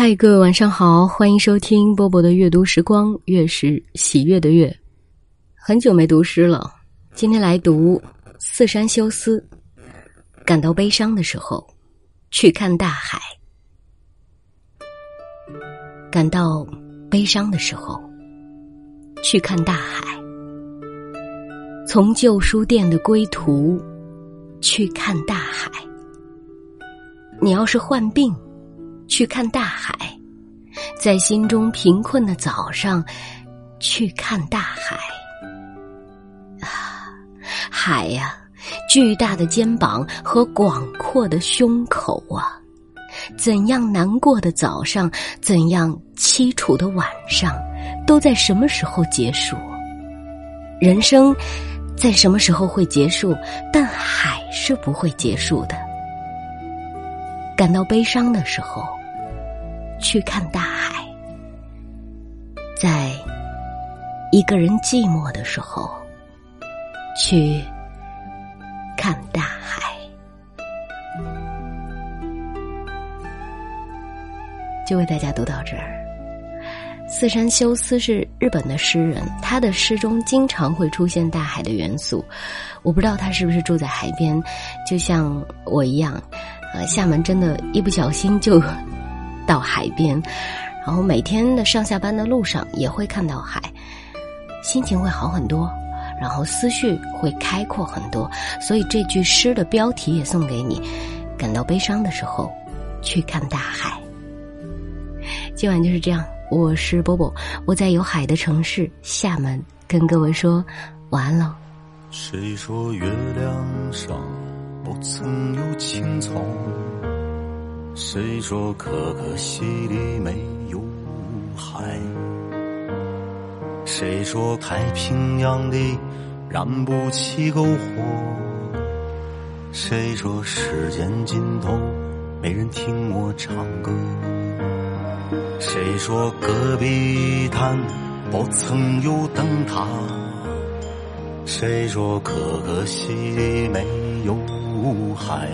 嗨，各位晚上好，欢迎收听波波的阅读时光，月是喜悦的月。很久没读诗了，今天来读《四山修斯》。感到悲伤的时候，去看大海；感到悲伤的时候，去看大海。从旧书店的归途，去看大海。你要是患病。去看大海，在心中贫困的早上，去看大海。啊，海呀，巨大的肩膀和广阔的胸口啊，怎样难过的早上，怎样凄楚的晚上，都在什么时候结束？人生在什么时候会结束？但海是不会结束的。感到悲伤的时候。去看大海，在一个人寂寞的时候，去看大海。就为大家读到这儿。四山修斯是日本的诗人，他的诗中经常会出现大海的元素。我不知道他是不是住在海边，就像我一样。呃，厦门真的，一不小心就。到海边，然后每天的上下班的路上也会看到海，心情会好很多，然后思绪会开阔很多。所以这句诗的标题也送给你：感到悲伤的时候，去看大海。今晚就是这样，我是波波，我在有海的城市厦门跟各位说晚安喽。谁说月亮上不曾有青草？谁说可可西里没有海？谁说太平洋里燃不起篝火？谁说时间尽头没人听我唱歌？谁说戈壁滩不曾有灯塔？谁说可可西里没有海？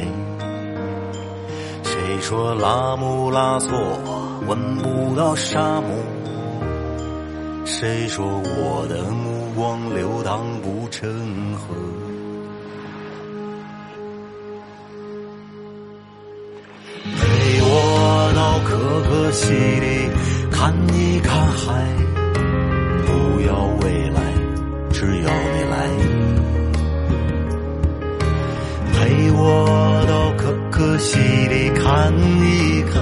谁说拉姆拉措闻不到沙漠？谁说我的目光流淌不成河？陪我到可可西里看一看海，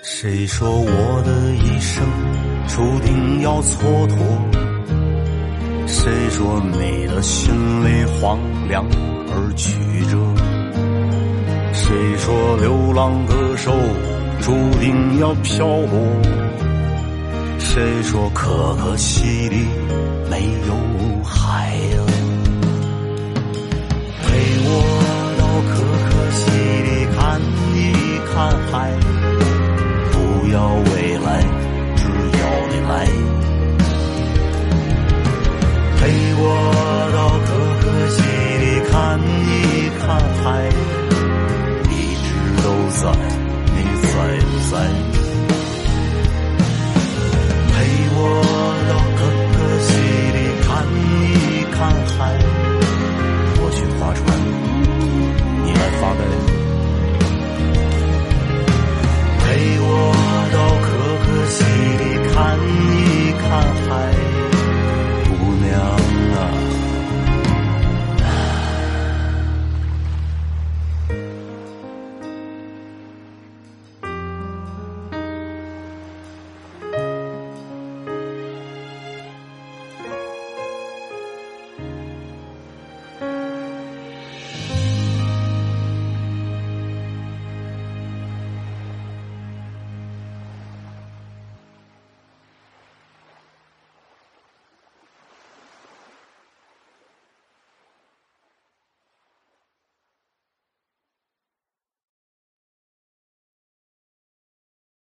谁说我的一生注定要蹉跎？谁说你的心里荒凉而曲折？谁说流浪歌手注定要漂泊？谁说可可西里